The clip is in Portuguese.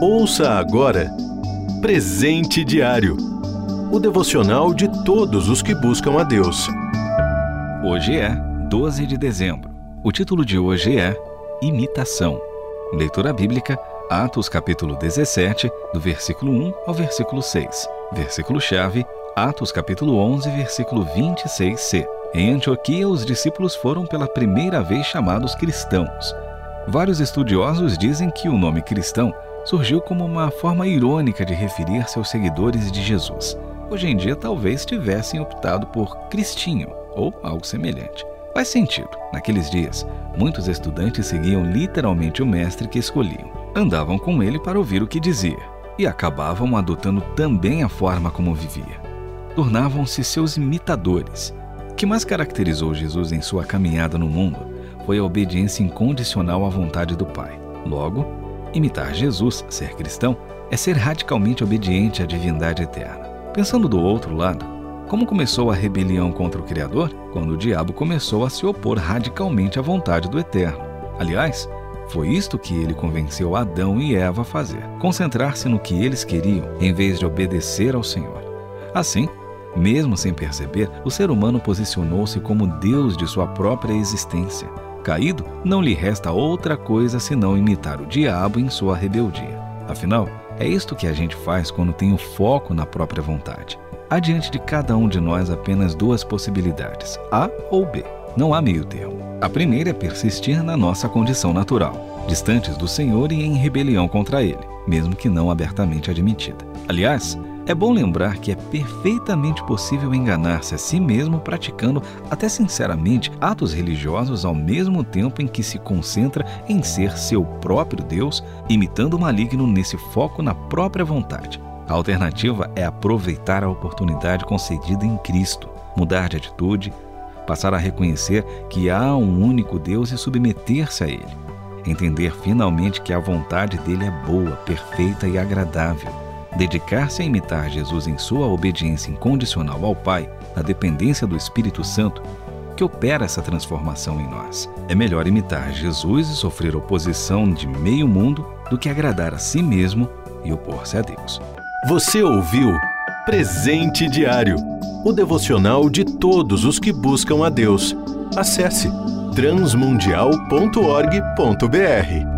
Ouça agora Presente Diário o devocional de todos os que buscam a Deus. Hoje é 12 de dezembro. O título de hoje é Imitação. Leitura bíblica, Atos capítulo 17, do versículo 1 ao versículo 6. Versículo-chave, Atos capítulo 11, versículo 26c. Em Antioquia, os discípulos foram pela primeira vez chamados cristãos. Vários estudiosos dizem que o nome cristão surgiu como uma forma irônica de referir-se aos seguidores de Jesus. Hoje em dia, talvez tivessem optado por Cristinho ou algo semelhante. Faz sentido. Naqueles dias, muitos estudantes seguiam literalmente o mestre que escolhiam. Andavam com ele para ouvir o que dizia e acabavam adotando também a forma como vivia. Tornavam-se seus imitadores. O que mais caracterizou Jesus em sua caminhada no mundo foi a obediência incondicional à vontade do Pai. Logo, imitar Jesus, ser cristão, é ser radicalmente obediente à divindade eterna. Pensando do outro lado, como começou a rebelião contra o Criador? Quando o diabo começou a se opor radicalmente à vontade do Eterno. Aliás, foi isto que ele convenceu Adão e Eva a fazer: concentrar-se no que eles queriam, em vez de obedecer ao Senhor. Assim, mesmo sem perceber, o ser humano posicionou-se como Deus de sua própria existência. Caído, não lhe resta outra coisa senão imitar o diabo em sua rebeldia. Afinal, é isto que a gente faz quando tem o foco na própria vontade. Há diante de cada um de nós apenas duas possibilidades, A ou B. Não há meio termo. A primeira é persistir na nossa condição natural, distantes do Senhor e em rebelião contra Ele, mesmo que não abertamente admitida. Aliás, é bom lembrar que é perfeitamente possível enganar-se a si mesmo praticando, até sinceramente, atos religiosos ao mesmo tempo em que se concentra em ser seu próprio Deus, imitando o maligno nesse foco na própria vontade. A alternativa é aproveitar a oportunidade concedida em Cristo, mudar de atitude, passar a reconhecer que há um único Deus e submeter-se a Ele. Entender finalmente que a vontade dele é boa, perfeita e agradável dedicar-se a imitar Jesus em sua obediência incondicional ao Pai, na dependência do Espírito Santo, que opera essa transformação em nós. É melhor imitar Jesus e sofrer oposição de meio mundo do que agradar a si mesmo e opor-se a Deus. Você ouviu Presente Diário o devocional de todos os que buscam a Deus. Acesse transmundial.org.br.